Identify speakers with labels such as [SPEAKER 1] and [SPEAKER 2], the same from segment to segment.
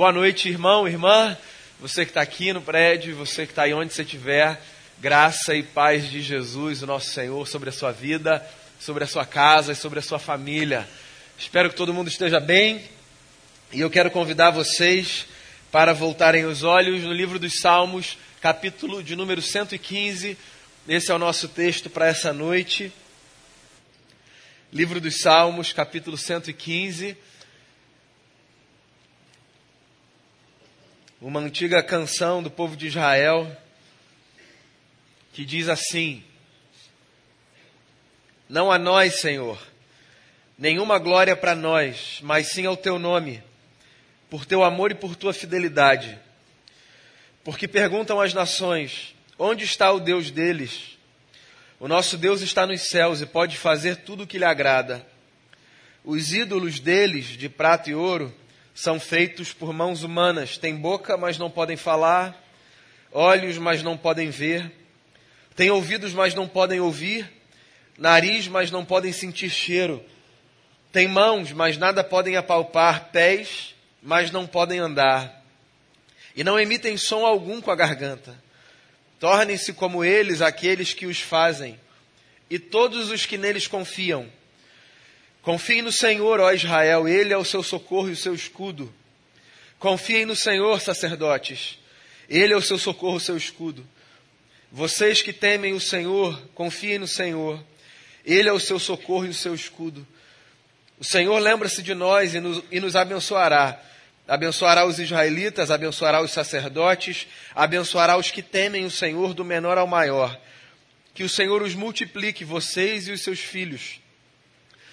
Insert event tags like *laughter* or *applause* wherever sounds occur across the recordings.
[SPEAKER 1] Boa noite, irmão, irmã, você que está aqui no prédio, você que está aí onde você estiver. Graça e paz de Jesus, o nosso Senhor, sobre a sua vida, sobre a sua casa e sobre a sua família. Espero que todo mundo esteja bem e eu quero convidar vocês para voltarem os olhos no livro dos Salmos, capítulo de número 115. Esse é o nosso texto para essa noite. Livro dos Salmos, capítulo 115. Uma antiga canção do povo de Israel que diz assim: Não a nós, Senhor, nenhuma glória para nós, mas sim ao teu nome, por teu amor e por tua fidelidade. Porque perguntam as nações: onde está o Deus deles? O nosso Deus está nos céus e pode fazer tudo o que lhe agrada. Os ídolos deles, de prata e ouro, são feitos por mãos humanas. Têm boca, mas não podem falar, olhos, mas não podem ver, têm ouvidos, mas não podem ouvir, nariz, mas não podem sentir cheiro, têm mãos, mas nada podem apalpar, pés, mas não podem andar, e não emitem som algum com a garganta. Tornem-se como eles aqueles que os fazem, e todos os que neles confiam Confiem no Senhor, ó Israel, Ele é o seu socorro e o seu escudo. Confiem no Senhor, sacerdotes, Ele é o seu socorro e o seu escudo. Vocês que temem o Senhor, confiem no Senhor, Ele é o seu socorro e o seu escudo. O Senhor lembra-se de nós e nos, e nos abençoará. Abençoará os israelitas, abençoará os sacerdotes, abençoará os que temem o Senhor, do menor ao maior. Que o Senhor os multiplique, vocês e os seus filhos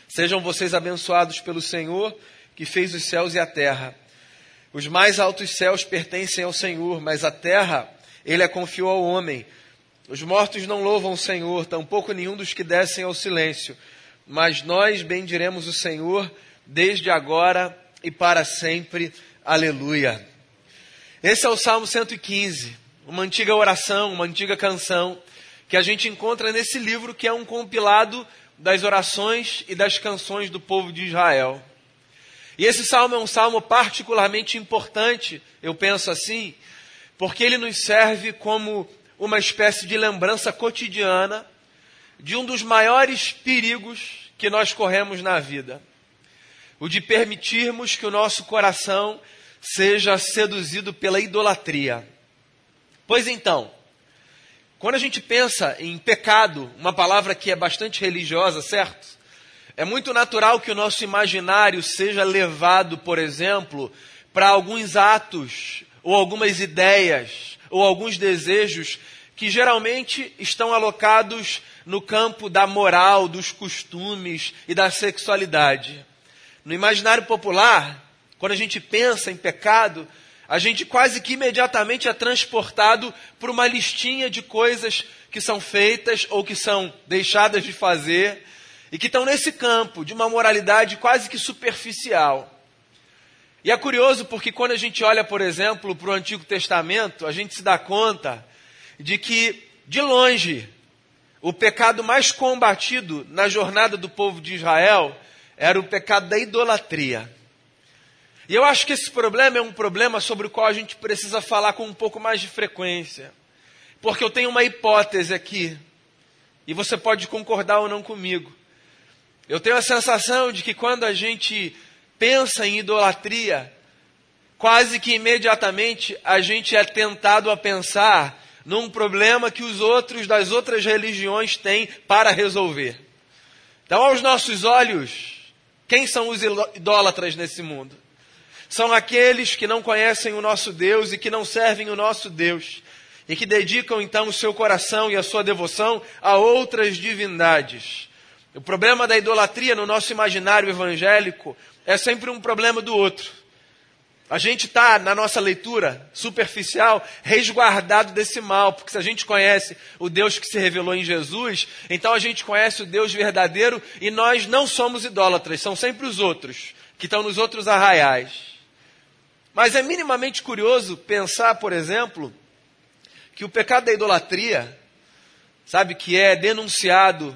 [SPEAKER 1] Sejam vocês abençoados pelo Senhor, que fez os céus e a terra. Os mais altos céus pertencem ao Senhor, mas a terra ele a confiou ao homem. Os mortos não louvam o Senhor, tampouco nenhum dos que descem ao silêncio. Mas nós bendiremos o Senhor desde agora e para sempre. Aleluia. Esse é o Salmo 115, uma antiga oração, uma antiga canção que a gente encontra nesse livro que é um compilado das orações e das canções do povo de Israel. E esse salmo é um salmo particularmente importante, eu penso assim, porque ele nos serve como uma espécie de lembrança cotidiana de um dos maiores perigos que nós corremos na vida: o de permitirmos que o nosso coração seja seduzido pela idolatria. Pois então, quando a gente pensa em pecado, uma palavra que é bastante religiosa, certo? É muito natural que o nosso imaginário seja levado, por exemplo, para alguns atos, ou algumas ideias, ou alguns desejos que geralmente estão alocados no campo da moral, dos costumes e da sexualidade. No imaginário popular, quando a gente pensa em pecado, a gente quase que imediatamente é transportado por uma listinha de coisas que são feitas ou que são deixadas de fazer e que estão nesse campo de uma moralidade quase que superficial. E é curioso porque quando a gente olha, por exemplo, para o Antigo Testamento, a gente se dá conta de que, de longe, o pecado mais combatido na jornada do povo de Israel era o pecado da idolatria. E eu acho que esse problema é um problema sobre o qual a gente precisa falar com um pouco mais de frequência. Porque eu tenho uma hipótese aqui, e você pode concordar ou não comigo. Eu tenho a sensação de que quando a gente pensa em idolatria, quase que imediatamente a gente é tentado a pensar num problema que os outros das outras religiões têm para resolver. Então, aos nossos olhos, quem são os idólatras nesse mundo? São aqueles que não conhecem o nosso Deus e que não servem o nosso Deus, e que dedicam então o seu coração e a sua devoção a outras divindades. O problema da idolatria no nosso imaginário evangélico é sempre um problema do outro. A gente está, na nossa leitura superficial, resguardado desse mal, porque se a gente conhece o Deus que se revelou em Jesus, então a gente conhece o Deus verdadeiro e nós não somos idólatras, são sempre os outros, que estão nos outros arraiais. Mas é minimamente curioso pensar, por exemplo, que o pecado da idolatria, sabe, que é denunciado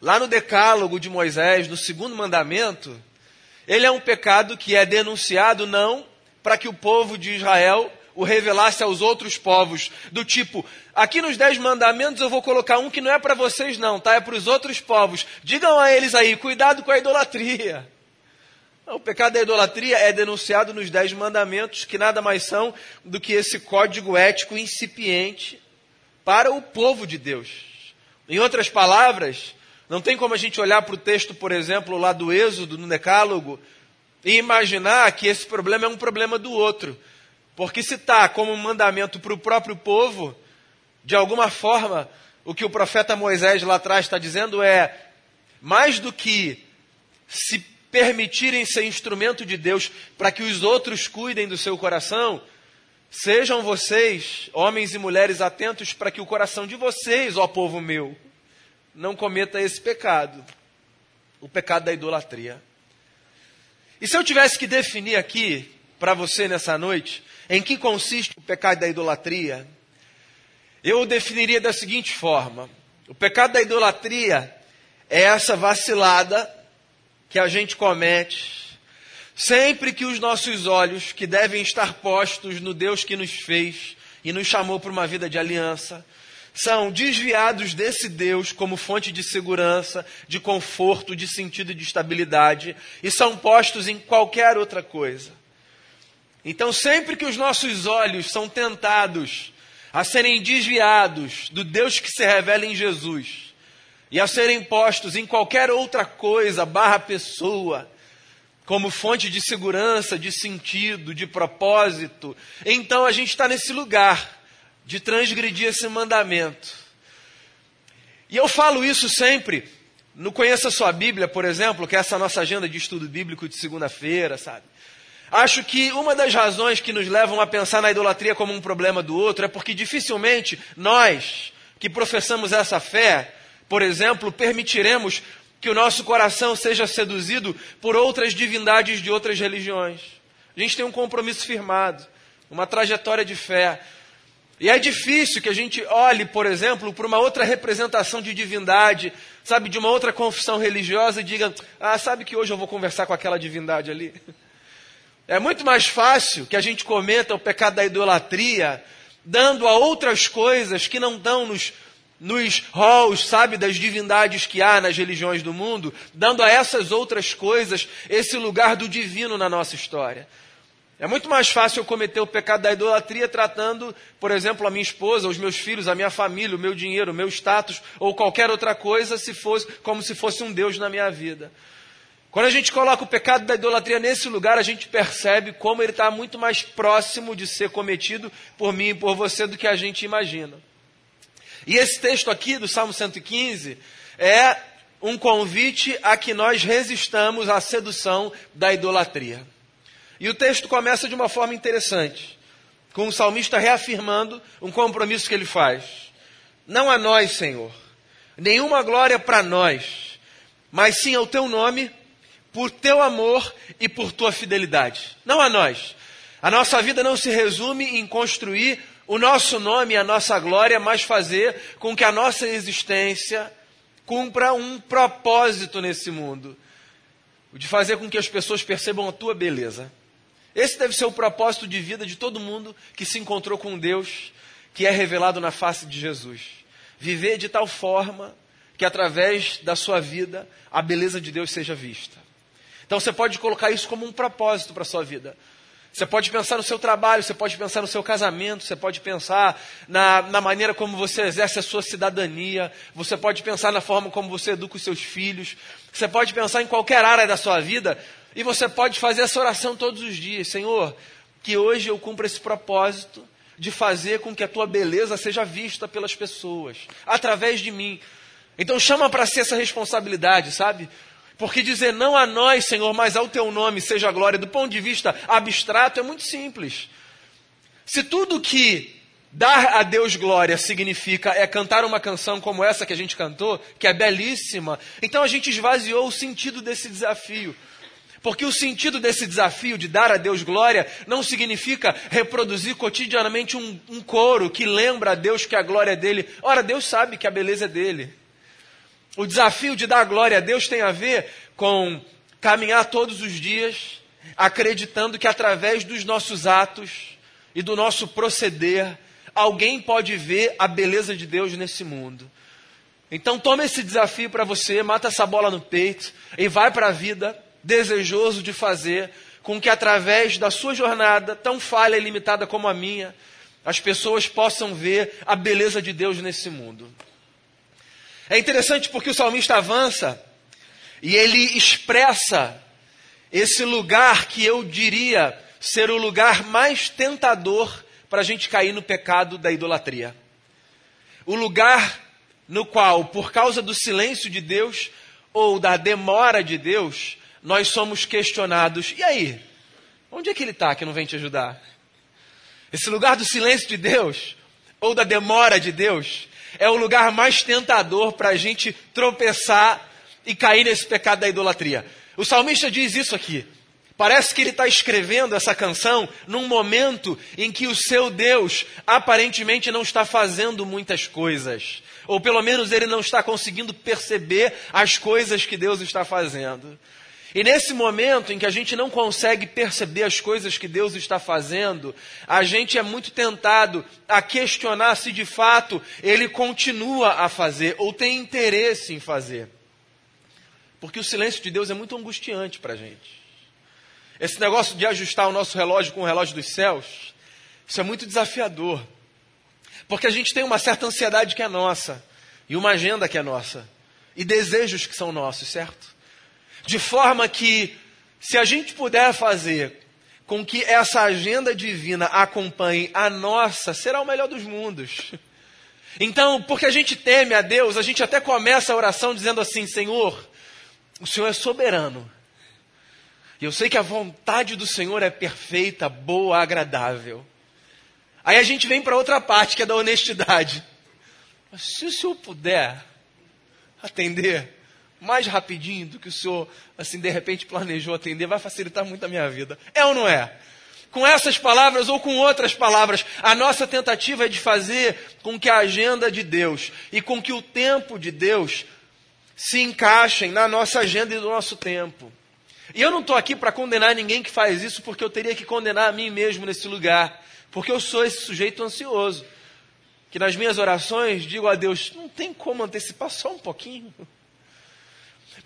[SPEAKER 1] lá no Decálogo de Moisés, no segundo mandamento, ele é um pecado que é denunciado não para que o povo de Israel o revelasse aos outros povos, do tipo, aqui nos dez mandamentos eu vou colocar um que não é para vocês não, tá? É para os outros povos. Digam a eles aí, cuidado com a idolatria. O pecado da idolatria é denunciado nos dez mandamentos, que nada mais são do que esse código ético incipiente para o povo de Deus. Em outras palavras, não tem como a gente olhar para o texto, por exemplo, lá do Êxodo, no Decálogo, e imaginar que esse problema é um problema do outro. Porque se está como um mandamento para o próprio povo, de alguma forma, o que o profeta Moisés lá atrás está dizendo é: mais do que se permitirem ser instrumento de Deus para que os outros cuidem do seu coração, sejam vocês, homens e mulheres, atentos para que o coração de vocês, ó povo meu, não cometa esse pecado, o pecado da idolatria. E se eu tivesse que definir aqui para você nessa noite em que consiste o pecado da idolatria? Eu o definiria da seguinte forma: o pecado da idolatria é essa vacilada que a gente comete sempre que os nossos olhos, que devem estar postos no Deus que nos fez e nos chamou para uma vida de aliança, são desviados desse Deus como fonte de segurança, de conforto, de sentido e de estabilidade, e são postos em qualquer outra coisa. Então, sempre que os nossos olhos são tentados a serem desviados do Deus que se revela em Jesus e a serem postos em qualquer outra coisa, barra pessoa, como fonte de segurança, de sentido, de propósito, então a gente está nesse lugar de transgredir esse mandamento. E eu falo isso sempre no Conheça Sua Bíblia, por exemplo, que é essa nossa agenda de estudo bíblico de segunda-feira, sabe? Acho que uma das razões que nos levam a pensar na idolatria como um problema do outro é porque dificilmente nós, que professamos essa fé, por exemplo, permitiremos que o nosso coração seja seduzido por outras divindades de outras religiões. A gente tem um compromisso firmado, uma trajetória de fé. E é difícil que a gente olhe, por exemplo, para uma outra representação de divindade, sabe, de uma outra confissão religiosa e diga: Ah, sabe que hoje eu vou conversar com aquela divindade ali? *laughs* É muito mais fácil que a gente cometa o pecado da idolatria dando a outras coisas que não dão nos, nos halls, sabe, das divindades que há nas religiões do mundo, dando a essas outras coisas esse lugar do divino na nossa história. É muito mais fácil eu cometer o pecado da idolatria tratando, por exemplo, a minha esposa, os meus filhos, a minha família, o meu dinheiro, o meu status ou qualquer outra coisa, se fosse como se fosse um Deus na minha vida. Quando a gente coloca o pecado da idolatria nesse lugar, a gente percebe como ele está muito mais próximo de ser cometido por mim e por você do que a gente imagina. E esse texto aqui do Salmo 115 é um convite a que nós resistamos à sedução da idolatria. E o texto começa de uma forma interessante, com o salmista reafirmando um compromisso que ele faz. Não a nós, Senhor, nenhuma glória para nós, mas sim ao teu nome por teu amor e por tua fidelidade. Não a nós. A nossa vida não se resume em construir o nosso nome e a nossa glória, mas fazer com que a nossa existência cumpra um propósito nesse mundo. O de fazer com que as pessoas percebam a tua beleza. Esse deve ser o propósito de vida de todo mundo que se encontrou com Deus, que é revelado na face de Jesus. Viver de tal forma que através da sua vida a beleza de Deus seja vista. Então você pode colocar isso como um propósito para a sua vida. Você pode pensar no seu trabalho, você pode pensar no seu casamento, você pode pensar na, na, maneira como você exerce a sua cidadania, você pode pensar na forma como você educa os seus filhos, você pode pensar em qualquer área da sua vida e você pode fazer essa oração todos os dias: Senhor, que hoje eu cumpra esse propósito de fazer com que a tua beleza seja vista pelas pessoas, através de mim. Então chama para si essa responsabilidade, sabe? Porque dizer não a nós, Senhor, mas ao teu nome seja a glória, do ponto de vista abstrato, é muito simples. Se tudo que dar a Deus glória significa é cantar uma canção como essa que a gente cantou, que é belíssima, então a gente esvaziou o sentido desse desafio. Porque o sentido desse desafio de dar a Deus glória não significa reproduzir cotidianamente um, um coro que lembra a Deus que a glória é dele. Ora, Deus sabe que a beleza é dele. O desafio de dar glória a Deus tem a ver com caminhar todos os dias acreditando que através dos nossos atos e do nosso proceder, alguém pode ver a beleza de Deus nesse mundo. Então toma esse desafio para você, mata essa bola no peito e vai para a vida desejoso de fazer com que através da sua jornada, tão falha e limitada como a minha, as pessoas possam ver a beleza de Deus nesse mundo. É interessante porque o salmista avança e ele expressa esse lugar que eu diria ser o lugar mais tentador para a gente cair no pecado da idolatria. O lugar no qual, por causa do silêncio de Deus ou da demora de Deus, nós somos questionados. E aí? Onde é que ele está que não vem te ajudar? Esse lugar do silêncio de Deus ou da demora de Deus é o lugar mais tentador para a gente tropeçar e cair nesse pecado da idolatria. O salmista diz isso aqui. Parece que ele está escrevendo essa canção num momento em que o seu Deus aparentemente não está fazendo muitas coisas. Ou pelo menos ele não está conseguindo perceber as coisas que Deus está fazendo. E nesse momento em que a gente não consegue perceber as coisas que Deus está fazendo, a gente é muito tentado a questionar se de fato ele continua a fazer ou tem interesse em fazer. Porque o silêncio de Deus é muito angustiante para a gente. Esse negócio de ajustar o nosso relógio com o relógio dos céus, isso é muito desafiador. Porque a gente tem uma certa ansiedade que é nossa, e uma agenda que é nossa, e desejos que são nossos, certo? De forma que, se a gente puder fazer com que essa agenda divina acompanhe a nossa, será o melhor dos mundos. Então, porque a gente teme a Deus, a gente até começa a oração dizendo assim: Senhor, o Senhor é soberano. E eu sei que a vontade do Senhor é perfeita, boa, agradável. Aí a gente vem para outra parte, que é da honestidade. Mas se o Senhor puder atender mais rapidinho do que o Senhor, assim, de repente planejou atender, vai facilitar muito a minha vida. É ou não é? Com essas palavras ou com outras palavras, a nossa tentativa é de fazer com que a agenda de Deus e com que o tempo de Deus se encaixem na nossa agenda e no nosso tempo. E eu não estou aqui para condenar ninguém que faz isso, porque eu teria que condenar a mim mesmo nesse lugar, porque eu sou esse sujeito ansioso, que nas minhas orações digo a Deus: não tem como antecipar só um pouquinho.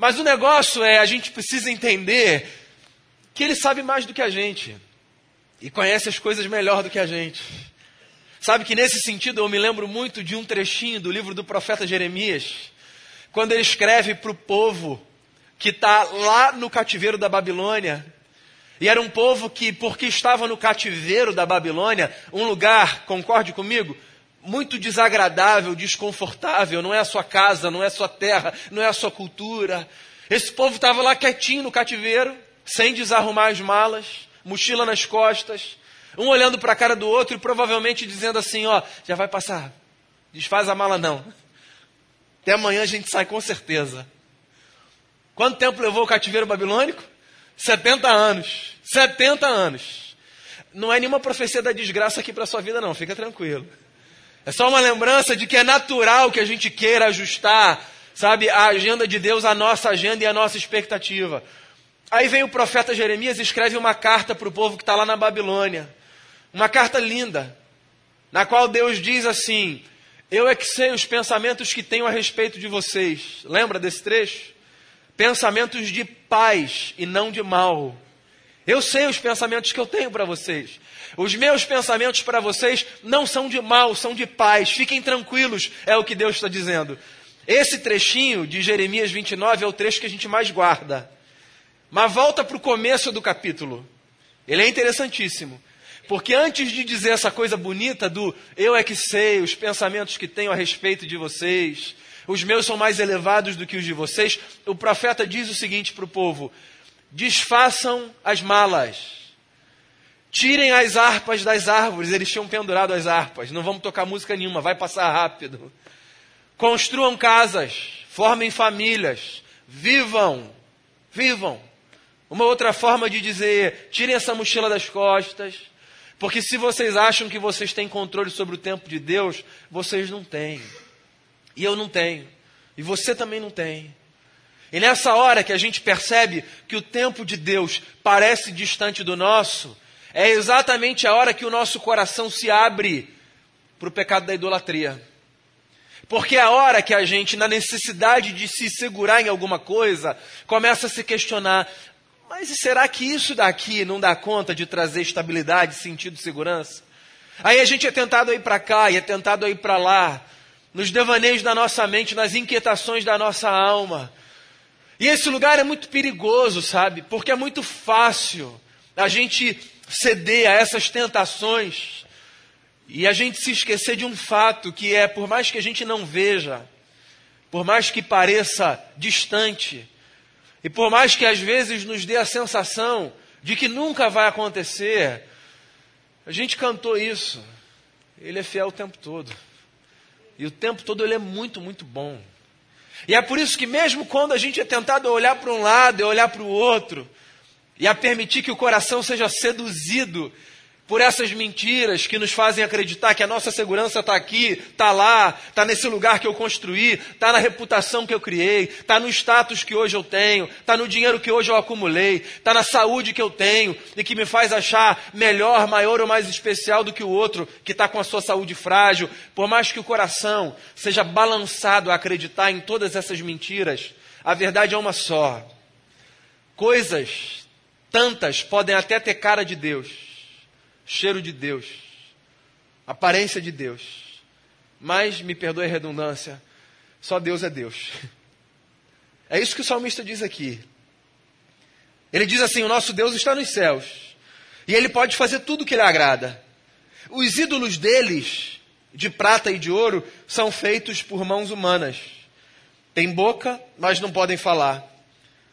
[SPEAKER 1] Mas o negócio é, a gente precisa entender que Ele sabe mais do que a gente, e conhece as coisas melhor do que a gente. Sabe que nesse sentido eu me lembro muito de um trechinho do livro do profeta Jeremias, quando ele escreve para o povo que está lá no cativeiro da Babilônia. E era um povo que, porque estava no cativeiro da Babilônia, um lugar, concorde comigo, muito desagradável, desconfortável, não é a sua casa, não é a sua terra, não é a sua cultura. Esse povo estava lá quietinho no cativeiro, sem desarrumar as malas, mochila nas costas, um olhando para a cara do outro e provavelmente dizendo assim: Ó, já vai passar, desfaz a mala não. Até amanhã a gente sai com certeza. Quanto tempo levou o cativeiro babilônico? 70 anos. 70 anos. Não é nenhuma profecia da desgraça aqui para sua vida, não, fica tranquilo. É só uma lembrança de que é natural que a gente queira ajustar, sabe, a agenda de Deus à nossa agenda e à nossa expectativa. Aí vem o profeta Jeremias e escreve uma carta para o povo que está lá na Babilônia. Uma carta linda, na qual Deus diz assim: eu é que sei os pensamentos que tenho a respeito de vocês. Lembra desse trecho? Pensamentos de paz e não de mal. Eu sei os pensamentos que eu tenho para vocês. Os meus pensamentos para vocês não são de mal, são de paz. Fiquem tranquilos, é o que Deus está dizendo. Esse trechinho de Jeremias 29 é o trecho que a gente mais guarda. Mas volta para o começo do capítulo. Ele é interessantíssimo. Porque antes de dizer essa coisa bonita do eu é que sei os pensamentos que tenho a respeito de vocês, os meus são mais elevados do que os de vocês, o profeta diz o seguinte para o povo: desfaçam as malas, tirem as harpas das árvores, eles tinham pendurado as harpas, não vamos tocar música nenhuma, vai passar rápido. Construam casas, formem famílias, vivam, vivam. Uma outra forma de dizer, tirem essa mochila das costas, porque se vocês acham que vocês têm controle sobre o tempo de Deus, vocês não têm. E eu não tenho. E você também não tem. E nessa hora que a gente percebe que o tempo de Deus parece distante do nosso, é exatamente a hora que o nosso coração se abre para o pecado da idolatria. Porque é a hora que a gente, na necessidade de se segurar em alguma coisa, começa a se questionar: mas será que isso daqui não dá conta de trazer estabilidade, sentido, segurança? Aí a gente é tentado a ir para cá e é tentado a ir para lá, nos devaneios da nossa mente, nas inquietações da nossa alma. E esse lugar é muito perigoso, sabe? Porque é muito fácil a gente ceder a essas tentações e a gente se esquecer de um fato que é, por mais que a gente não veja, por mais que pareça distante, e por mais que às vezes nos dê a sensação de que nunca vai acontecer, a gente cantou isso. Ele é fiel o tempo todo. E o tempo todo ele é muito, muito bom. E é por isso que, mesmo quando a gente é tentado a olhar para um lado e olhar para o outro, e a permitir que o coração seja seduzido por essas mentiras que nos fazem acreditar que a nossa segurança está aqui, está lá, está nesse lugar que eu construí, está na reputação que eu criei, está no status que hoje eu tenho, está no dinheiro que hoje eu acumulei, está na saúde que eu tenho e que me faz achar melhor, maior ou mais especial do que o outro que está com a sua saúde frágil. Por mais que o coração seja balançado a acreditar em todas essas mentiras, a verdade é uma só. Coisas tantas podem até ter cara de Deus cheiro de Deus, aparência de Deus. Mas, me perdoe a redundância, só Deus é Deus. *laughs* É isso que o salmista diz aqui. Ele diz assim: O nosso Deus está nos céus, e ele pode fazer tudo o que lhe agrada. Os ídolos deles, de prata e de ouro, são feitos por mãos humanas. Tem boca, mas não podem falar.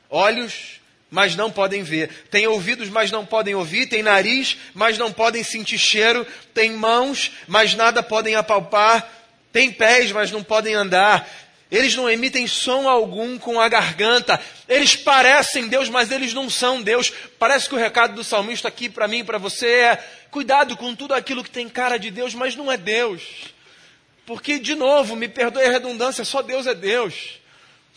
[SPEAKER 1] Olhos, mas não podem ver. Tem ouvidos, mas não podem ouvir. Tem nariz, mas não podem sentir cheiro. Tem mãos, mas nada podem apalpar. Tem pés, mas não podem andar. Eles não emitem som algum com a garganta. Eles parecem Deus, mas eles não são Deus. Parece que o recado do salmista aqui para mim e para você é: cuidado com tudo aquilo que tem cara de Deus, mas não é Deus. Porque, de novo, me perdoe a redundância, só Deus é Deus.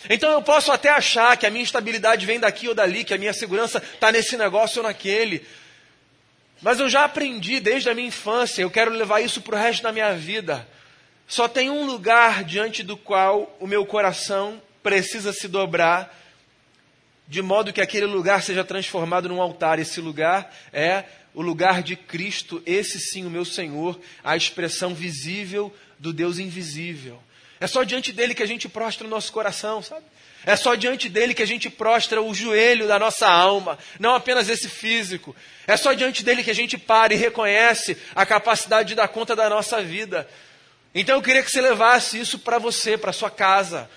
[SPEAKER 1] Então eu posso até achar que a minha estabilidade vem daqui ou dali, que a minha segurança está nesse negócio ou naquele. Mas eu já aprendi desde a minha infância, eu quero levar isso para o resto da minha vida. Só tem um lugar diante do qual o meu coração precisa se dobrar, de modo que aquele lugar seja transformado num altar. Esse lugar é o lugar de Cristo, esse sim, o meu Senhor, a expressão visível do Deus invisível. É só diante dele que a gente prostra o nosso coração, sabe? É só diante dele que a gente prostra o joelho da nossa alma, não apenas esse físico. É só diante dele que a gente para e reconhece a capacidade de dar conta da nossa vida. Então eu queria que você levasse isso para você, para sua casa.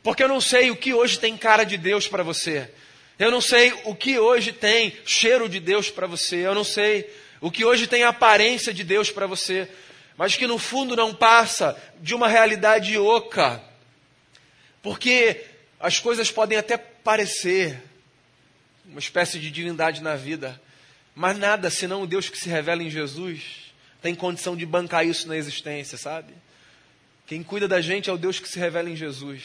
[SPEAKER 1] Porque eu não sei o que hoje tem cara de Deus para você. Eu não sei o que hoje tem cheiro de Deus para você. Eu não sei o que hoje tem aparência de Deus para você mas que no fundo não passa de uma realidade oca. Porque as coisas podem até parecer uma espécie de divindade na vida, mas nada senão o Deus que se revela em Jesus tem condição de bancar isso na existência, sabe? Quem cuida da gente é o Deus que se revela em Jesus.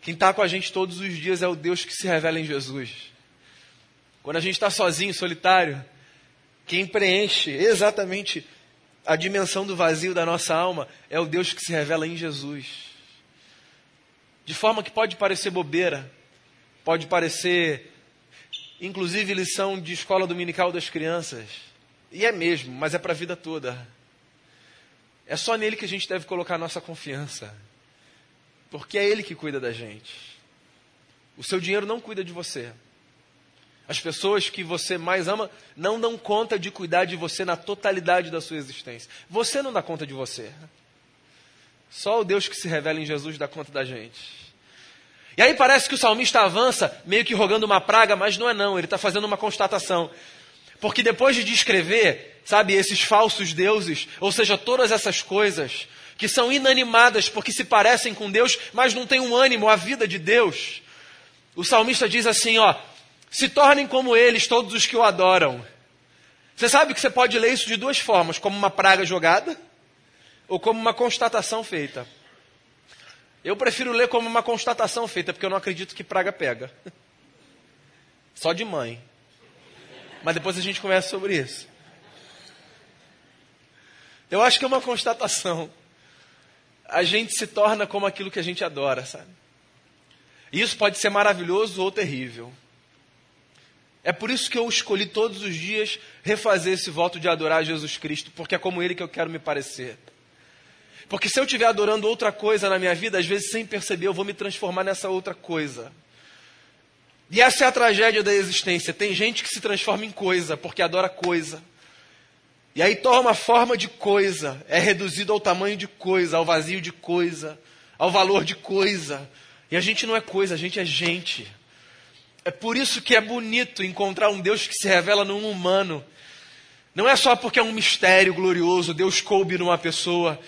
[SPEAKER 1] Quem está com a gente todos os dias é o Deus que se revela em Jesus. Quando a gente está sozinho, solitário, quem preenche exatamente a dimensão do vazio da nossa alma é o Deus que se revela em Jesus. De forma que pode parecer bobeira, pode parecer, inclusive, lição de escola dominical das crianças. E é mesmo, mas é para a vida toda. É só nele que a gente deve colocar nossa confiança. Porque é ele que cuida da gente. O seu dinheiro não cuida de você. As pessoas que você mais ama não dão conta de cuidar de você na totalidade da sua existência. Você não dá conta de você. Só o Deus que se revela em Jesus dá conta da gente. E aí parece que o salmista avança, meio que rogando uma praga, mas não é não, ele está fazendo uma constatação. Porque depois de descrever, sabe, esses falsos deuses, ou seja, todas essas coisas que são inanimadas porque se parecem com Deus, mas não têm um ânimo, a vida de Deus, o salmista diz assim, ó, se tornem como eles todos os que o adoram. Você sabe que você pode ler isso de duas formas: como uma praga jogada ou como uma constatação feita. Eu prefiro ler como uma constatação feita, porque eu não acredito que praga pega. *laughs* Só de mãe. Mas depois a gente conversa sobre isso. Eu acho que é uma constatação. A gente se torna como aquilo que a gente adora, sabe? Isso pode ser maravilhoso ou terrível. É por isso que eu escolhi todos os dias refazer esse voto de adorar Jesus Cristo, porque é como Ele que eu quero me parecer. Porque se eu estiver adorando outra coisa na minha vida, às vezes sem perceber, eu vou me transformar nessa outra coisa. E essa é a tragédia da existência. Tem gente que se transforma em coisa, porque adora coisa. E aí toma forma de coisa, é reduzido ao tamanho de coisa, ao vazio de coisa, ao valor de coisa. E a gente não é coisa, a gente é gente. É por isso que é bonito encontrar um Deus que se revela num humano. Não é só porque é um mistério glorioso, Deus coube numa pessoa.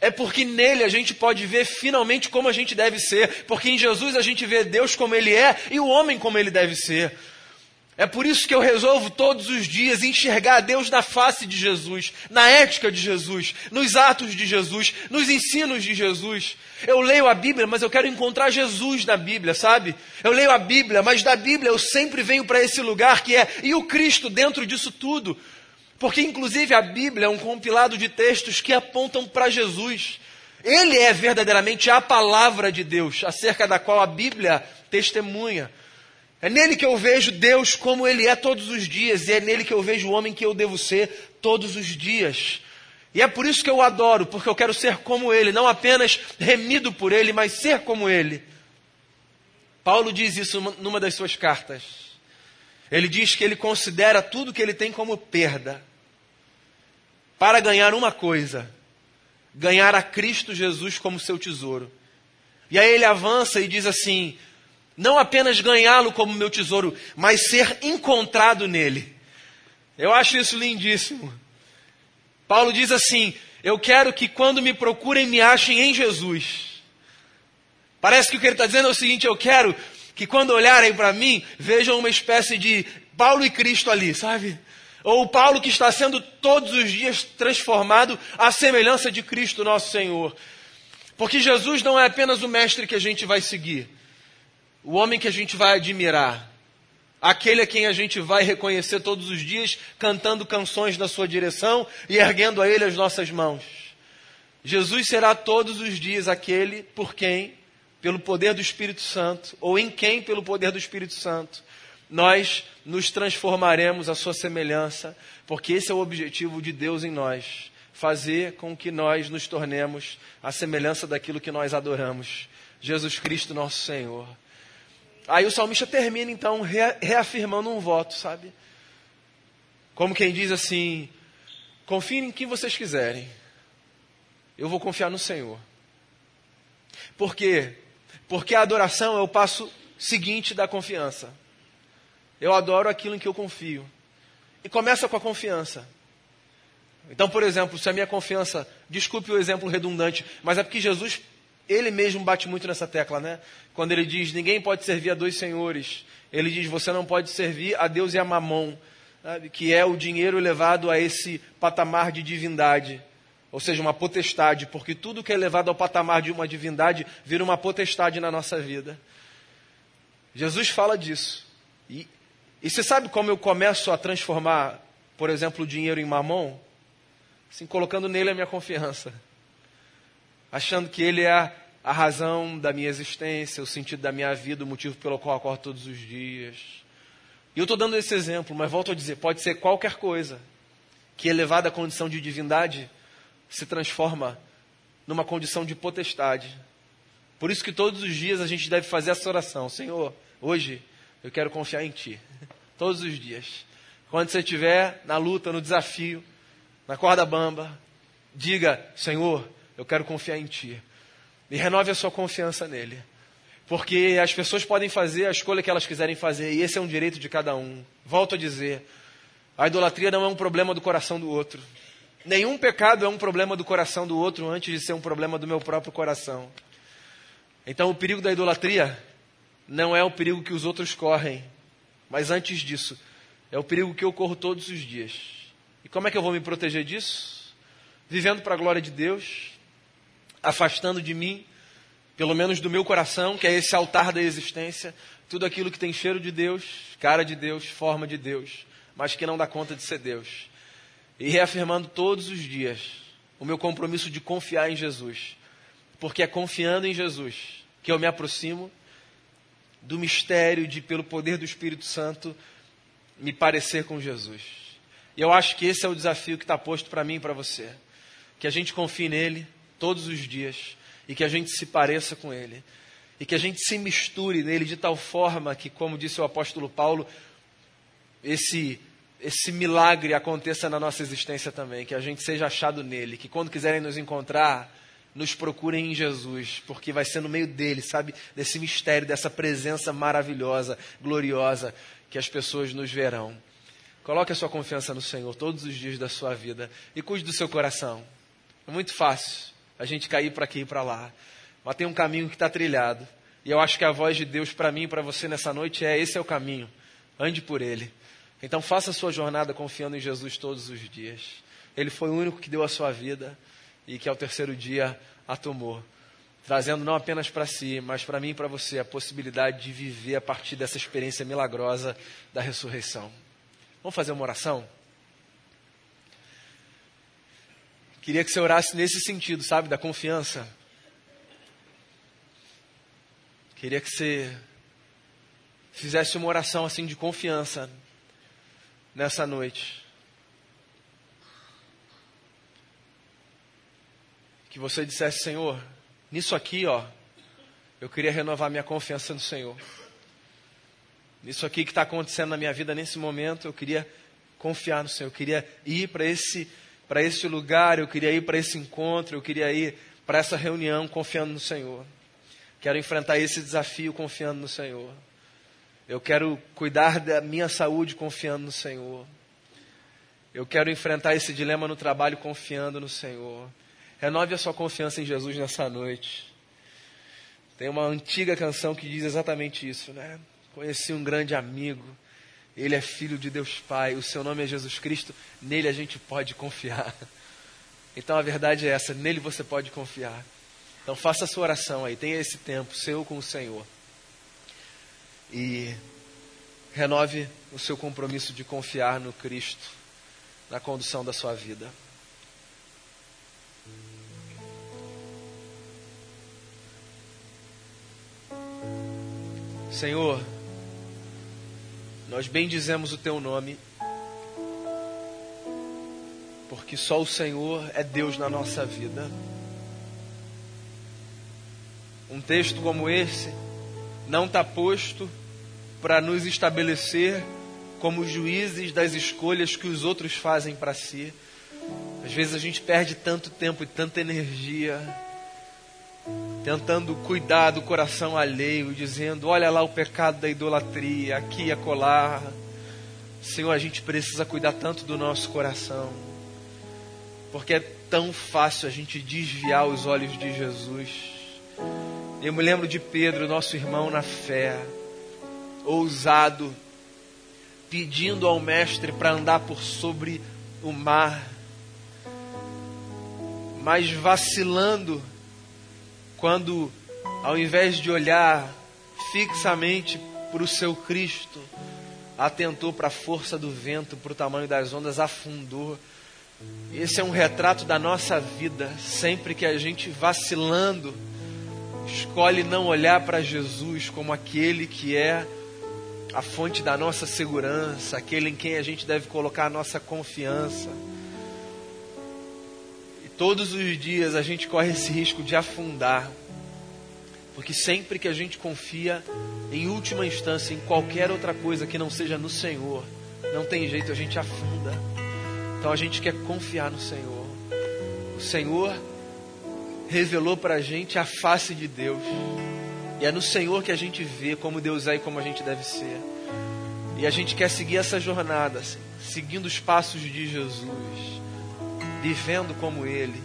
[SPEAKER 1] É porque nele a gente pode ver finalmente como a gente deve ser. Porque em Jesus a gente vê Deus como ele é e o homem como ele deve ser. É por isso que eu resolvo todos os dias enxergar Deus na face de Jesus, na ética de Jesus, nos atos de Jesus, nos ensinos de Jesus. Eu leio a Bíblia, mas eu quero encontrar Jesus na Bíblia, sabe? Eu leio a Bíblia, mas da Bíblia eu sempre venho para esse lugar que é e o Cristo dentro disso tudo. Porque, inclusive, a Bíblia é um compilado de textos que apontam para Jesus. Ele é verdadeiramente a palavra de Deus, acerca da qual a Bíblia testemunha. É nele que eu vejo Deus como Ele é todos os dias, e é nele que eu vejo o homem que eu devo ser todos os dias. E é por isso que eu adoro, porque eu quero ser como Ele, não apenas remido por Ele, mas ser como Ele. Paulo diz isso numa das suas cartas. Ele diz que ele considera tudo que ele tem como perda para ganhar uma coisa: ganhar a Cristo Jesus como seu tesouro. E aí ele avança e diz assim: não apenas ganhá-lo como meu tesouro, mas ser encontrado nele. Eu acho isso lindíssimo. Paulo diz assim: Eu quero que quando me procurem, me achem em Jesus. Parece que o que ele está dizendo é o seguinte: Eu quero que quando olharem para mim, vejam uma espécie de Paulo e Cristo ali, sabe? Ou o Paulo que está sendo todos os dias transformado à semelhança de Cristo nosso Senhor. Porque Jesus não é apenas o mestre que a gente vai seguir o homem que a gente vai admirar, aquele a quem a gente vai reconhecer todos os dias, cantando canções na sua direção e erguendo a ele as nossas mãos. Jesus será todos os dias aquele por quem, pelo poder do Espírito Santo, ou em quem, pelo poder do Espírito Santo, nós nos transformaremos à sua semelhança, porque esse é o objetivo de Deus em nós fazer com que nós nos tornemos a semelhança daquilo que nós adoramos, Jesus Cristo, nosso Senhor. Aí o salmista termina então reafirmando um voto, sabe? Como quem diz assim: confiem em quem vocês quiserem, eu vou confiar no Senhor. Por quê? Porque a adoração é o passo seguinte da confiança. Eu adoro aquilo em que eu confio. E começa com a confiança. Então, por exemplo, se a minha confiança, desculpe o exemplo redundante, mas é porque Jesus ele mesmo bate muito nessa tecla, né? Quando ele diz: ninguém pode servir a dois senhores. Ele diz: você não pode servir a Deus e a Mamon, sabe? que é o dinheiro levado a esse patamar de divindade. Ou seja, uma potestade, porque tudo que é levado ao patamar de uma divindade vira uma potestade na nossa vida. Jesus fala disso. E, e você sabe como eu começo a transformar, por exemplo, o dinheiro em mamon? Assim, colocando nele a minha confiança achando que Ele é a razão da minha existência, o sentido da minha vida, o motivo pelo qual acordo todos os dias. E eu estou dando esse exemplo, mas volto a dizer: pode ser qualquer coisa que, elevada à condição de divindade, se transforma numa condição de potestade. Por isso que todos os dias a gente deve fazer essa oração: Senhor, hoje eu quero confiar em Ti. *laughs* Todos os dias. Quando você estiver na luta, no desafio, na corda bamba, diga: Senhor, eu quero confiar em Ti. E renove a sua confiança nele. Porque as pessoas podem fazer a escolha que elas quiserem fazer, e esse é um direito de cada um. Volto a dizer: a idolatria não é um problema do coração do outro. Nenhum pecado é um problema do coração do outro antes de ser um problema do meu próprio coração. Então, o perigo da idolatria não é o perigo que os outros correm, mas antes disso, é o perigo que eu corro todos os dias. E como é que eu vou me proteger disso? Vivendo para a glória de Deus, afastando de mim pelo menos do meu coração, que é esse altar da existência, tudo aquilo que tem cheiro de Deus, cara de Deus, forma de Deus, mas que não dá conta de ser Deus. E reafirmando todos os dias o meu compromisso de confiar em Jesus, porque é confiando em Jesus que eu me aproximo do mistério de, pelo poder do Espírito Santo, me parecer com Jesus. E eu acho que esse é o desafio que está posto para mim e para você. Que a gente confie nele todos os dias e que a gente se pareça com ele. E que a gente se misture nele de tal forma que, como disse o apóstolo Paulo, esse, esse milagre aconteça na nossa existência também. Que a gente seja achado nele. Que quando quiserem nos encontrar, nos procurem em Jesus, porque vai ser no meio dele, sabe? Desse mistério, dessa presença maravilhosa, gloriosa, que as pessoas nos verão. Coloque a sua confiança no Senhor todos os dias da sua vida e cuide do seu coração. É muito fácil a gente cair para aqui e para lá, mas tem um caminho que está trilhado. E eu acho que a voz de Deus para mim e para você nessa noite é: esse é o caminho, ande por ele. Então faça a sua jornada confiando em Jesus todos os dias. Ele foi o único que deu a sua vida e que ao terceiro dia a tomou, trazendo não apenas para si, mas para mim e para você a possibilidade de viver a partir dessa experiência milagrosa da ressurreição. Vamos fazer uma oração? Queria que você orasse nesse sentido, sabe, da confiança. Queria que você fizesse uma oração assim de confiança nessa noite. que você dissesse, Senhor, nisso aqui, ó, eu queria renovar minha confiança no Senhor. Nisso aqui que está acontecendo na minha vida nesse momento, eu queria confiar no Senhor. Eu queria ir para esse, para esse lugar, eu queria ir para esse encontro, eu queria ir para essa reunião confiando no Senhor. Quero enfrentar esse desafio confiando no Senhor. Eu quero cuidar da minha saúde confiando no Senhor. Eu quero enfrentar esse dilema no trabalho confiando no Senhor. Renove a sua confiança em Jesus nessa noite. Tem uma antiga canção que diz exatamente isso, né? Conheci um grande amigo. Ele é filho de Deus Pai. O seu nome é Jesus Cristo. Nele a gente pode confiar. Então a verdade é essa: nele você pode confiar. Então faça a sua oração aí. Tenha esse tempo seu com o Senhor. E renove o seu compromisso de confiar no Cristo na condução da sua vida. Senhor, nós bendizemos o teu nome, porque só o Senhor é Deus na nossa vida. Um texto como esse não está posto para nos estabelecer como juízes das escolhas que os outros fazem para si. Às vezes a gente perde tanto tempo e tanta energia tentando cuidar do coração alheio, dizendo: olha lá o pecado da idolatria, aqui e acolá. Senhor, a gente precisa cuidar tanto do nosso coração, porque é tão fácil a gente desviar os olhos de Jesus. Eu me lembro de Pedro, nosso irmão na fé, ousado, pedindo ao Mestre para andar por sobre o mar, mas vacilando quando, ao invés de olhar fixamente para o seu Cristo, atentou para a força do vento, para o tamanho das ondas, afundou. Esse é um retrato da nossa vida. Sempre que a gente vacilando, escolhe não olhar para Jesus como aquele que é a fonte da nossa segurança, aquele em quem a gente deve colocar a nossa confiança. Todos os dias a gente corre esse risco de afundar. Porque sempre que a gente confia, em última instância, em qualquer outra coisa que não seja no Senhor, não tem jeito, a gente afunda. Então a gente quer confiar no Senhor. O Senhor revelou para a gente a face de Deus. E é no Senhor que a gente vê como Deus é e como a gente deve ser. E a gente quer seguir essa jornada, assim, seguindo os passos de Jesus vivendo como Ele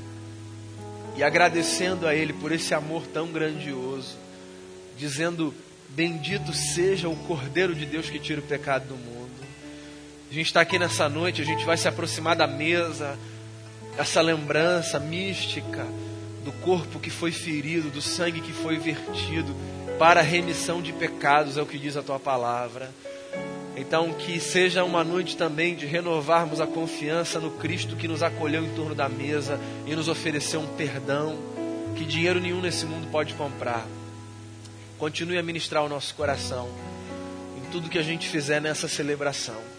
[SPEAKER 1] e agradecendo a Ele por esse amor tão grandioso, dizendo: Bendito seja o Cordeiro de Deus que tira o pecado do mundo. A gente está aqui nessa noite, a gente vai se aproximar da mesa, essa lembrança mística do corpo que foi ferido, do sangue que foi vertido para a remissão de pecados, é o que diz a tua palavra. Então, que seja uma noite também de renovarmos a confiança no Cristo que nos acolheu em torno da mesa e nos ofereceu um perdão que dinheiro nenhum nesse mundo pode comprar. Continue a ministrar o nosso coração em tudo que a gente fizer nessa celebração.